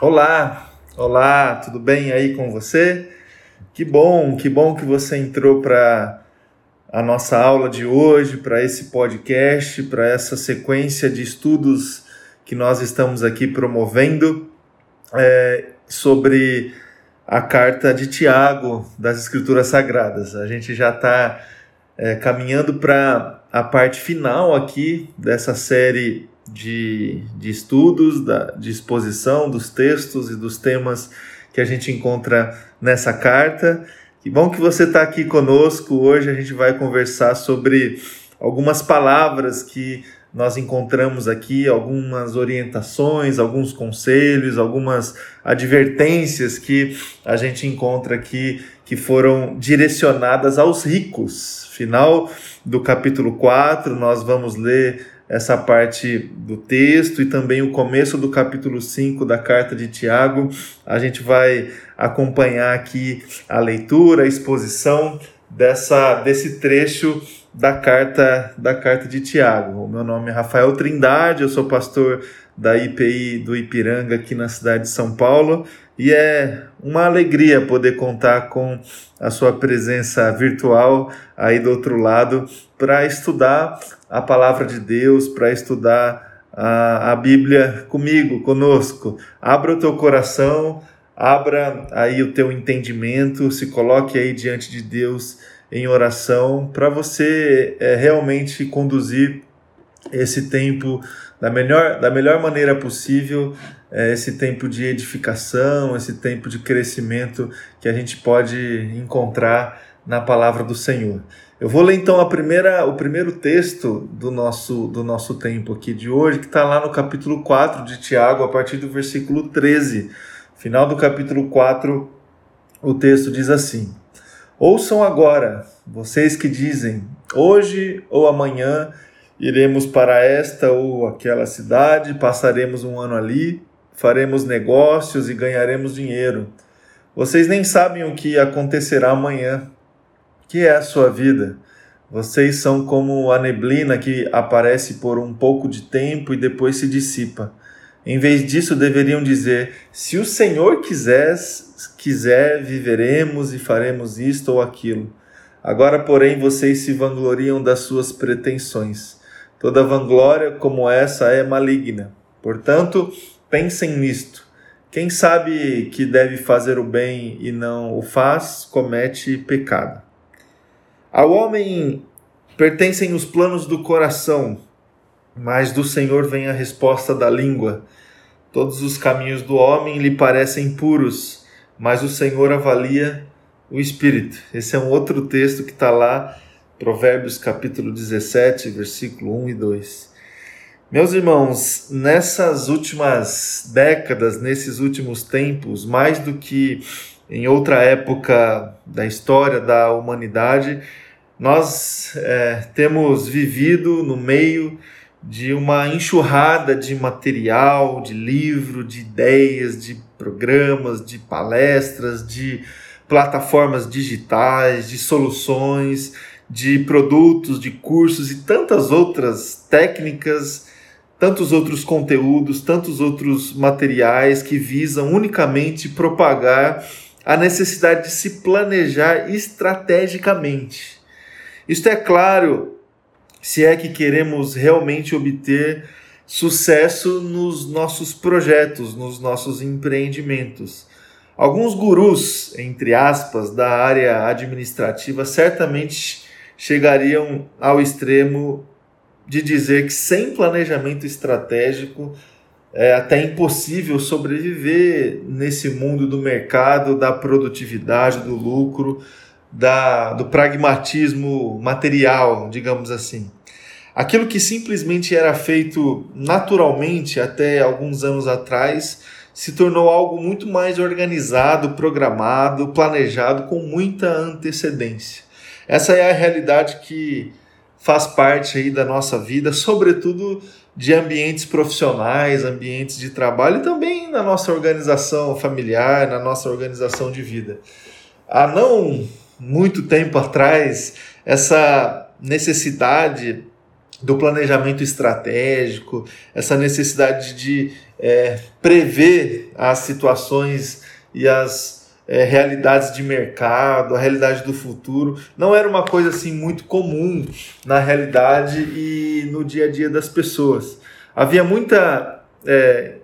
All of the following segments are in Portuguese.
Olá, olá, tudo bem aí com você? Que bom, que bom que você entrou para a nossa aula de hoje, para esse podcast, para essa sequência de estudos que nós estamos aqui promovendo é, sobre a carta de Tiago das Escrituras Sagradas. A gente já está é, caminhando para a parte final aqui dessa série de, de estudos, da, de exposição dos textos e dos temas que a gente encontra nessa carta. Que bom que você está aqui conosco. Hoje a gente vai conversar sobre algumas palavras que nós encontramos aqui, algumas orientações, alguns conselhos, algumas advertências que a gente encontra aqui que foram direcionadas aos ricos. Final do capítulo 4, nós vamos ler essa parte do texto e também o começo do capítulo 5 da carta de Tiago. A gente vai acompanhar aqui a leitura, a exposição dessa desse trecho da carta da carta de Tiago. O meu nome é Rafael Trindade, eu sou pastor da IPI do Ipiranga aqui na cidade de São Paulo e é uma alegria poder contar com a sua presença virtual aí do outro lado para estudar a palavra de Deus, para estudar a, a Bíblia comigo, conosco. Abra o teu coração, abra aí o teu entendimento, se coloque aí diante de Deus em oração para você é, realmente conduzir esse tempo da melhor, da melhor maneira possível, é, esse tempo de edificação, esse tempo de crescimento que a gente pode encontrar na palavra do Senhor. Eu vou ler então a primeira, o primeiro texto do nosso, do nosso tempo aqui de hoje, que está lá no capítulo 4 de Tiago, a partir do versículo 13. Final do capítulo 4, o texto diz assim: Ouçam agora, vocês que dizem, hoje ou amanhã iremos para esta ou aquela cidade, passaremos um ano ali, faremos negócios e ganharemos dinheiro. Vocês nem sabem o que acontecerá amanhã. Que é a sua vida? Vocês são como a neblina que aparece por um pouco de tempo e depois se dissipa. Em vez disso, deveriam dizer: se o Senhor quiser, quiser, viveremos e faremos isto ou aquilo. Agora, porém, vocês se vangloriam das suas pretensões. Toda vanglória como essa é maligna. Portanto, pensem nisto. Quem sabe que deve fazer o bem e não o faz, comete pecado. Ao homem pertencem os planos do coração, mas do Senhor vem a resposta da língua. Todos os caminhos do homem lhe parecem puros, mas o Senhor avalia o espírito. Esse é um outro texto que está lá Provérbios capítulo 17, versículo 1 e 2. Meus irmãos, nessas últimas décadas, nesses últimos tempos, mais do que em outra época da história da humanidade, nós é, temos vivido no meio de uma enxurrada de material, de livro, de ideias, de programas, de palestras, de plataformas digitais, de soluções de produtos, de cursos e tantas outras técnicas, tantos outros conteúdos, tantos outros materiais que visam unicamente propagar a necessidade de se planejar estrategicamente. Isto é claro se é que queremos realmente obter sucesso nos nossos projetos, nos nossos empreendimentos. Alguns gurus, entre aspas, da área administrativa certamente chegariam ao extremo de dizer que sem planejamento estratégico é até impossível sobreviver nesse mundo do mercado, da produtividade, do lucro, da, do pragmatismo material, digamos assim. Aquilo que simplesmente era feito naturalmente até alguns anos atrás se tornou algo muito mais organizado, programado, planejado com muita antecedência. Essa é a realidade que faz parte aí da nossa vida, sobretudo de ambientes profissionais, ambientes de trabalho e também na nossa organização familiar, na nossa organização de vida. Há não muito tempo atrás, essa necessidade do planejamento estratégico, essa necessidade de é, prever as situações e as é, realidades de mercado, a realidade do futuro. Não era uma coisa assim muito comum na realidade e no dia a dia das pessoas. Havia muita. É,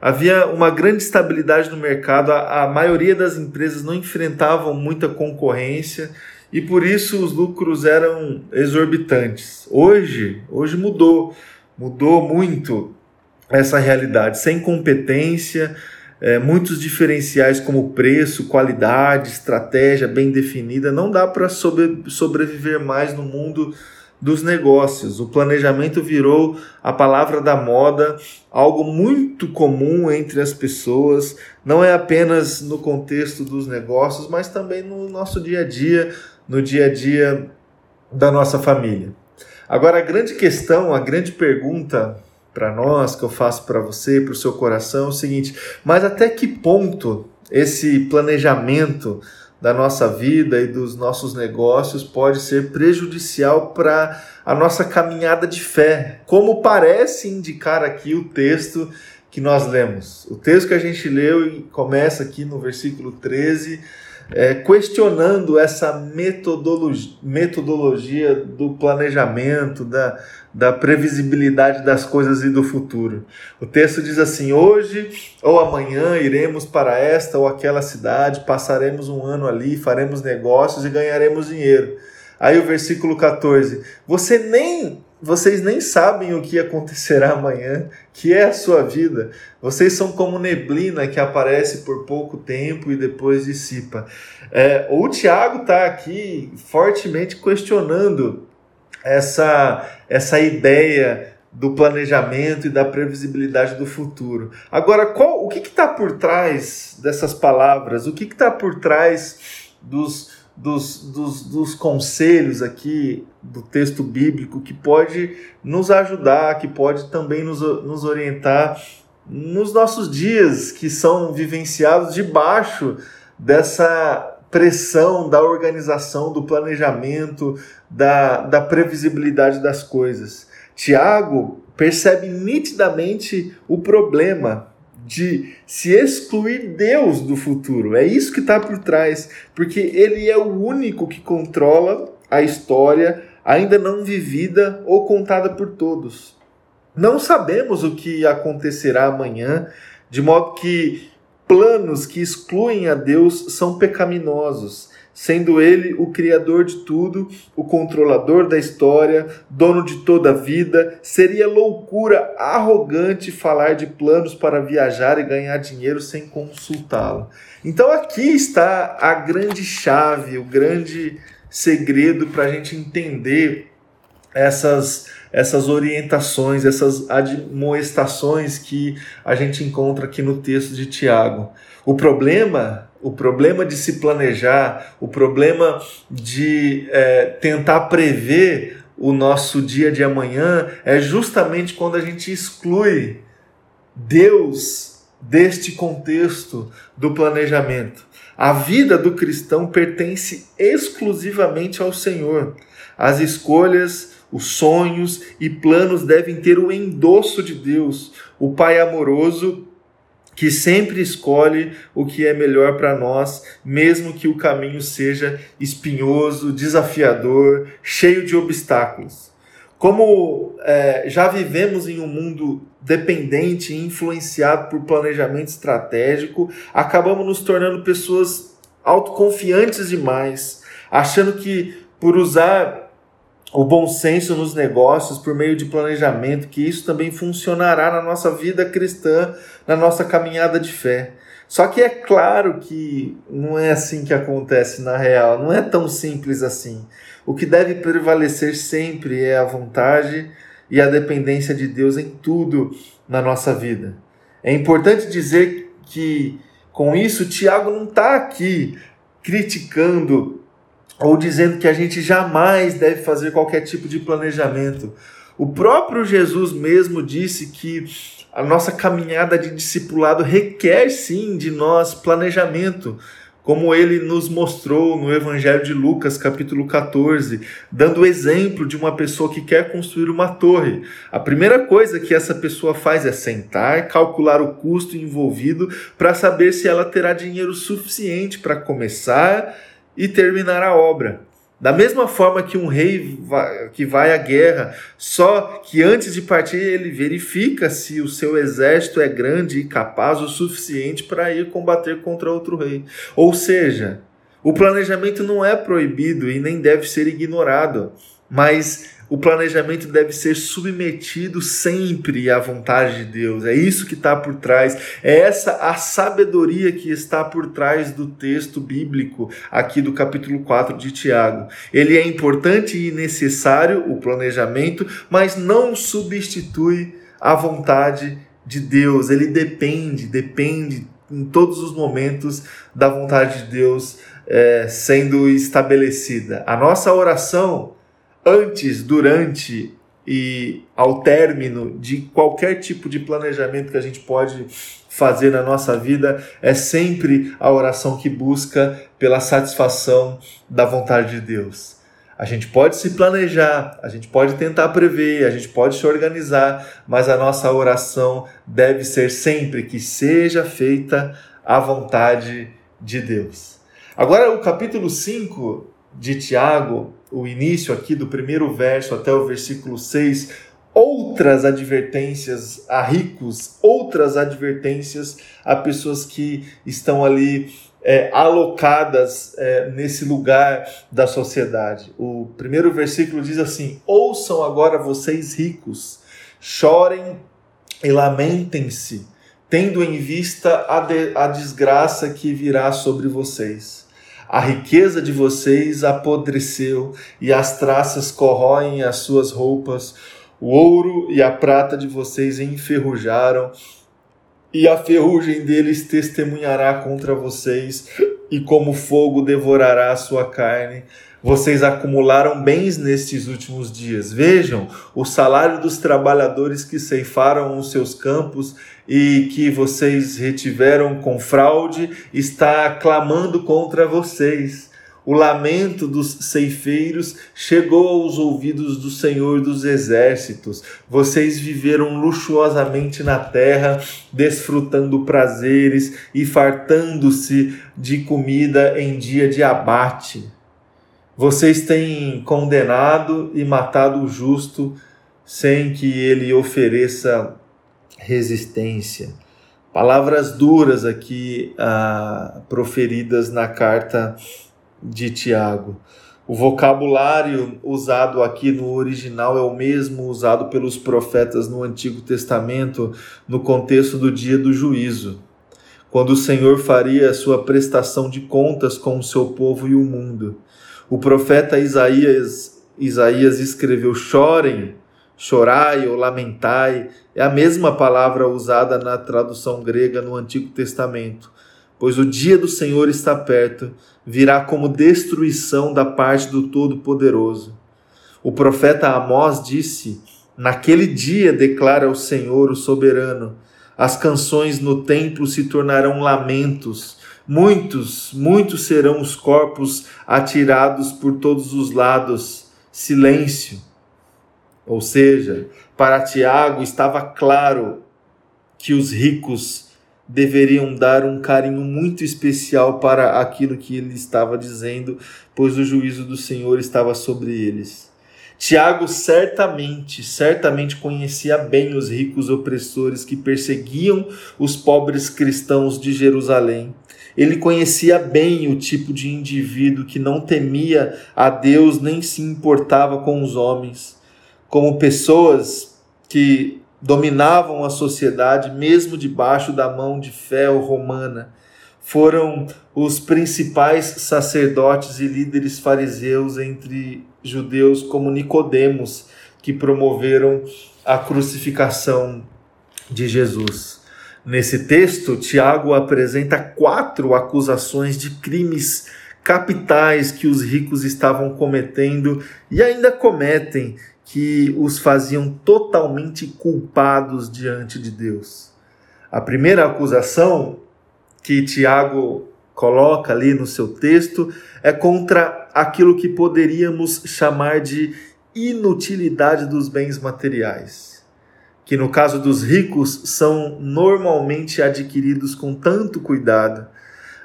havia uma grande estabilidade no mercado, a, a maioria das empresas não enfrentavam muita concorrência e por isso os lucros eram exorbitantes. Hoje, hoje mudou, mudou muito essa realidade, sem competência, é, muitos diferenciais como preço, qualidade, estratégia bem definida, não dá para sobre, sobreviver mais no mundo dos negócios. O planejamento virou a palavra da moda, algo muito comum entre as pessoas, não é apenas no contexto dos negócios, mas também no nosso dia a dia, no dia a dia da nossa família. Agora, a grande questão, a grande pergunta para nós, que eu faço para você, para o seu coração, é o seguinte: mas até que ponto esse planejamento da nossa vida e dos nossos negócios pode ser prejudicial para a nossa caminhada de fé, como parece indicar aqui o texto que nós lemos. O texto que a gente leu e começa aqui no versículo 13 é, questionando essa metodologia, metodologia do planejamento, da, da previsibilidade das coisas e do futuro. O texto diz assim: Hoje ou amanhã iremos para esta ou aquela cidade, passaremos um ano ali, faremos negócios e ganharemos dinheiro. Aí o versículo 14: Você nem vocês nem sabem o que acontecerá amanhã, que é a sua vida. Vocês são como neblina que aparece por pouco tempo e depois dissipa. É, o Tiago está aqui fortemente questionando essa, essa ideia do planejamento e da previsibilidade do futuro. Agora, qual, o que está por trás dessas palavras? O que está por trás dos dos, dos, dos conselhos aqui do texto bíblico que pode nos ajudar, que pode também nos, nos orientar nos nossos dias que são vivenciados debaixo dessa pressão da organização, do planejamento, da, da previsibilidade das coisas. Tiago percebe nitidamente o problema de se excluir Deus do futuro. É isso que está por trás, porque Ele é o único que controla a história ainda não vivida ou contada por todos. Não sabemos o que acontecerá amanhã, de modo que planos que excluem a Deus são pecaminosos sendo ele o criador de tudo, o controlador da história, dono de toda a vida, seria loucura arrogante falar de planos para viajar e ganhar dinheiro sem consultá-lo. Então aqui está a grande chave, o grande segredo para a gente entender essas essas orientações, essas admoestações que a gente encontra aqui no texto de Tiago. O problema o problema de se planejar, o problema de é, tentar prever o nosso dia de amanhã é justamente quando a gente exclui Deus deste contexto do planejamento. A vida do cristão pertence exclusivamente ao Senhor. As escolhas, os sonhos e planos devem ter o endosso de Deus, o Pai amoroso que sempre escolhe o que é melhor para nós, mesmo que o caminho seja espinhoso, desafiador, cheio de obstáculos. Como é, já vivemos em um mundo dependente e influenciado por planejamento estratégico, acabamos nos tornando pessoas autoconfiantes demais, achando que por usar o bom senso nos negócios por meio de planejamento, que isso também funcionará na nossa vida cristã, na nossa caminhada de fé. Só que é claro que não é assim que acontece na real, não é tão simples assim. O que deve prevalecer sempre é a vontade e a dependência de Deus em tudo na nossa vida. É importante dizer que com isso Tiago não está aqui criticando ou dizendo que a gente jamais deve fazer qualquer tipo de planejamento. O próprio Jesus mesmo disse que a nossa caminhada de discipulado requer sim de nós planejamento, como ele nos mostrou no Evangelho de Lucas, capítulo 14, dando exemplo de uma pessoa que quer construir uma torre. A primeira coisa que essa pessoa faz é sentar, calcular o custo envolvido para saber se ela terá dinheiro suficiente para começar e terminar a obra. Da mesma forma que um rei vai, que vai à guerra, só que antes de partir ele verifica se o seu exército é grande e capaz o suficiente para ir combater contra outro rei. Ou seja, o planejamento não é proibido e nem deve ser ignorado, mas o planejamento deve ser submetido sempre à vontade de Deus. É isso que está por trás. É essa a sabedoria que está por trás do texto bíblico aqui do capítulo 4 de Tiago. Ele é importante e necessário, o planejamento, mas não substitui a vontade de Deus. Ele depende, depende em todos os momentos da vontade de Deus é, sendo estabelecida. A nossa oração antes, durante e ao término de qualquer tipo de planejamento que a gente pode fazer na nossa vida, é sempre a oração que busca pela satisfação da vontade de Deus. A gente pode se planejar, a gente pode tentar prever, a gente pode se organizar, mas a nossa oração deve ser sempre que seja feita a vontade de Deus. Agora, o capítulo 5 de Tiago, o início aqui do primeiro verso até o versículo 6, outras advertências a ricos, outras advertências a pessoas que estão ali é, alocadas é, nesse lugar da sociedade. O primeiro versículo diz assim: Ouçam agora vocês ricos, chorem e lamentem-se, tendo em vista a, de, a desgraça que virá sobre vocês a riqueza de vocês apodreceu e as traças corroem as suas roupas. O ouro e a prata de vocês enferrujaram, e a ferrugem deles testemunhará contra vocês, e como fogo devorará a sua carne. Vocês acumularam bens nestes últimos dias. Vejam o salário dos trabalhadores que ceifaram os seus campos e que vocês retiveram com fraude está clamando contra vocês. O lamento dos ceifeiros chegou aos ouvidos do Senhor dos Exércitos. Vocês viveram luxuosamente na terra, desfrutando prazeres e fartando-se de comida em dia de abate. Vocês têm condenado e matado o justo sem que ele ofereça resistência. Palavras duras aqui ah, proferidas na carta de Tiago. O vocabulário usado aqui no original é o mesmo usado pelos profetas no Antigo Testamento no contexto do dia do juízo, quando o Senhor faria a sua prestação de contas com o seu povo e o mundo. O profeta Isaías, Isaías escreveu: Chorem, chorai ou lamentai, é a mesma palavra usada na tradução grega no Antigo Testamento. Pois o dia do Senhor está perto, virá como destruição da parte do Todo-Poderoso. O profeta Amós disse: Naquele dia, declara o Senhor, o soberano, as canções no templo se tornarão lamentos, muitos, muitos serão os corpos atirados por todos os lados. Silêncio ou seja, para Tiago estava claro que os ricos deveriam dar um carinho muito especial para aquilo que ele estava dizendo, pois o juízo do Senhor estava sobre eles. Tiago certamente, certamente conhecia bem os ricos opressores que perseguiam os pobres cristãos de Jerusalém. Ele conhecia bem o tipo de indivíduo que não temia a Deus nem se importava com os homens como pessoas que dominavam a sociedade, mesmo debaixo da mão de Fel romana. Foram os principais sacerdotes e líderes fariseus entre judeus, como Nicodemos, que promoveram a crucificação de Jesus. Nesse texto, Tiago apresenta quatro acusações de crimes capitais que os ricos estavam cometendo e ainda cometem que os faziam totalmente culpados diante de Deus. A primeira acusação que Tiago coloca ali no seu texto é contra aquilo que poderíamos chamar de inutilidade dos bens materiais, que no caso dos ricos são normalmente adquiridos com tanto cuidado.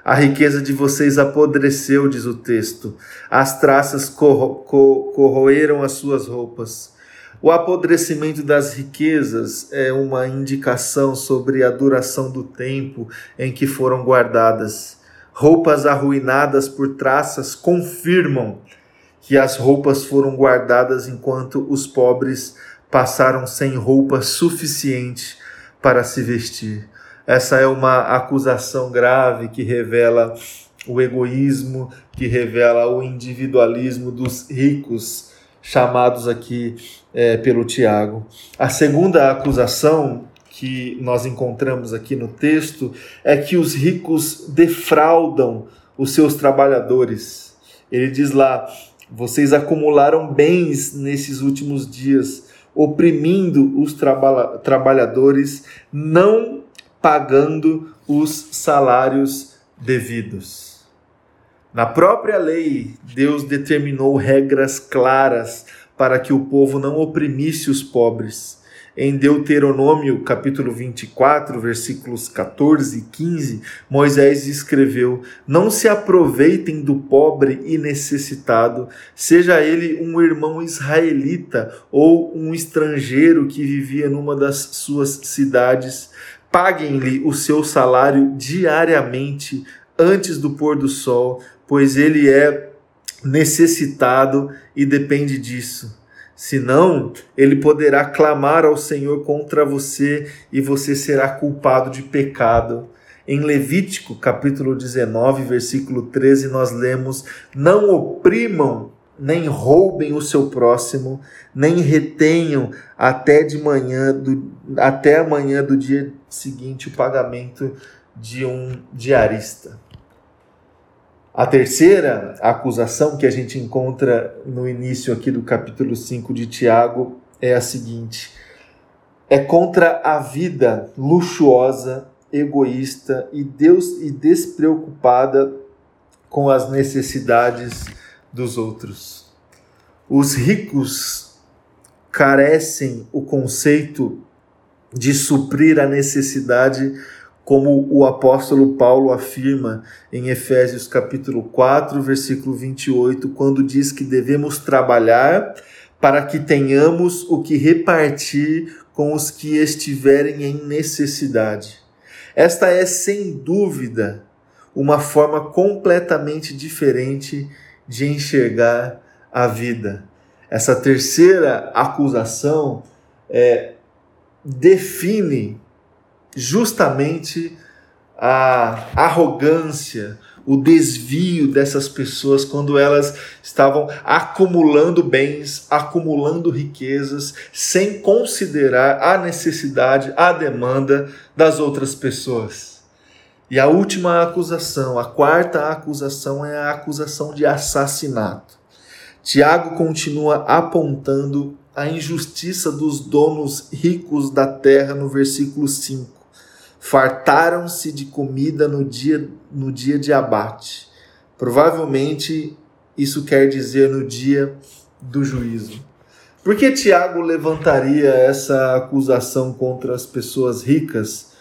A riqueza de vocês apodreceu, diz o texto, as traças corro corroeram as suas roupas. O apodrecimento das riquezas é uma indicação sobre a duração do tempo em que foram guardadas. Roupas arruinadas por traças confirmam que as roupas foram guardadas enquanto os pobres passaram sem roupa suficiente para se vestir. Essa é uma acusação grave que revela o egoísmo, que revela o individualismo dos ricos, chamados aqui é, pelo Tiago. A segunda acusação que nós encontramos aqui no texto é que os ricos defraudam os seus trabalhadores. Ele diz lá: vocês acumularam bens nesses últimos dias, oprimindo os traba trabalhadores, não pagando os salários devidos. Na própria lei, Deus determinou regras claras para que o povo não oprimisse os pobres em Deuteronômio capítulo 24, versículos 14 e 15, Moisés escreveu: Não se aproveitem do pobre e necessitado, seja ele um irmão israelita ou um estrangeiro que vivia numa das suas cidades. Paguem-lhe o seu salário diariamente antes do pôr do sol, pois ele é necessitado e depende disso. Senão, ele poderá clamar ao Senhor contra você e você será culpado de pecado. Em Levítico, capítulo 19, versículo 13, nós lemos: Não oprimam nem roubem o seu próximo, nem retenham até de manhã do, até amanhã do dia seguinte o pagamento de um diarista. A terceira acusação que a gente encontra no início aqui do capítulo 5 de Tiago é a seguinte: é contra a vida luxuosa, egoísta e Deus e despreocupada com as necessidades dos outros. Os ricos carecem o conceito de suprir a necessidade como o apóstolo Paulo afirma em Efésios capítulo 4, versículo 28, quando diz que devemos trabalhar para que tenhamos o que repartir com os que estiverem em necessidade. Esta é sem dúvida uma forma completamente diferente de enxergar a vida. Essa terceira acusação é, define justamente a arrogância, o desvio dessas pessoas quando elas estavam acumulando bens, acumulando riquezas, sem considerar a necessidade, a demanda das outras pessoas. E a última acusação, a quarta acusação é a acusação de assassinato. Tiago continua apontando a injustiça dos donos ricos da terra no versículo 5 fartaram-se de comida no dia, no dia de abate. Provavelmente isso quer dizer no dia do juízo. Por que Tiago levantaria essa acusação contra as pessoas ricas,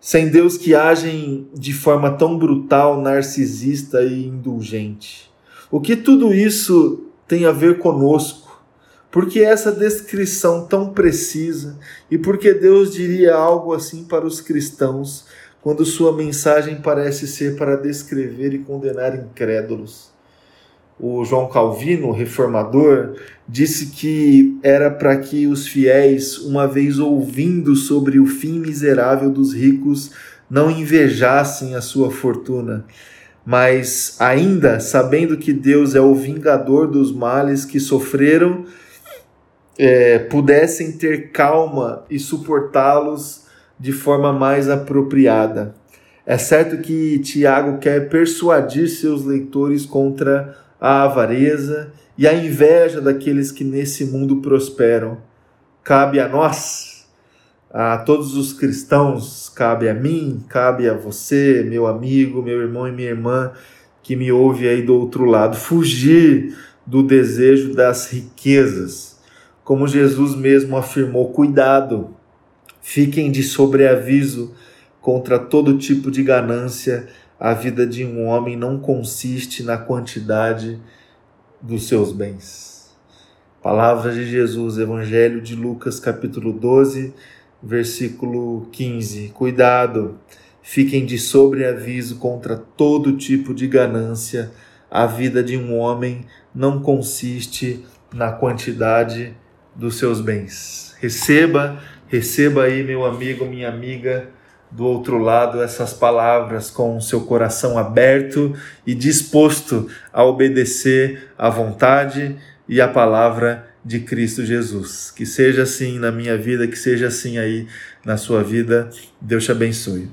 sem Deus que agem de forma tão brutal, narcisista e indulgente? O que tudo isso tem a ver conosco? Por que essa descrição tão precisa e por que Deus diria algo assim para os cristãos quando sua mensagem parece ser para descrever e condenar incrédulos? O João Calvino, reformador, disse que era para que os fiéis, uma vez ouvindo sobre o fim miserável dos ricos, não invejassem a sua fortuna, mas ainda sabendo que Deus é o vingador dos males que sofreram é, pudessem ter calma e suportá-los de forma mais apropriada. É certo que Tiago quer persuadir seus leitores contra a avareza e a inveja daqueles que nesse mundo prosperam. Cabe a nós a todos os cristãos, cabe a mim, cabe a você, meu amigo, meu irmão e minha irmã que me ouve aí do outro lado, fugir do desejo das riquezas. Como Jesus mesmo afirmou, cuidado, fiquem de sobreaviso contra todo tipo de ganância. A vida de um homem não consiste na quantidade dos seus bens. Palavras de Jesus, Evangelho de Lucas, capítulo 12, versículo 15. Cuidado, fiquem de sobreaviso contra todo tipo de ganância. A vida de um homem não consiste na quantidade dos seus bens. Receba, receba aí, meu amigo, minha amiga, do outro lado, essas palavras com o seu coração aberto e disposto a obedecer à vontade e à palavra de Cristo Jesus. Que seja assim na minha vida, que seja assim aí na sua vida. Deus te abençoe.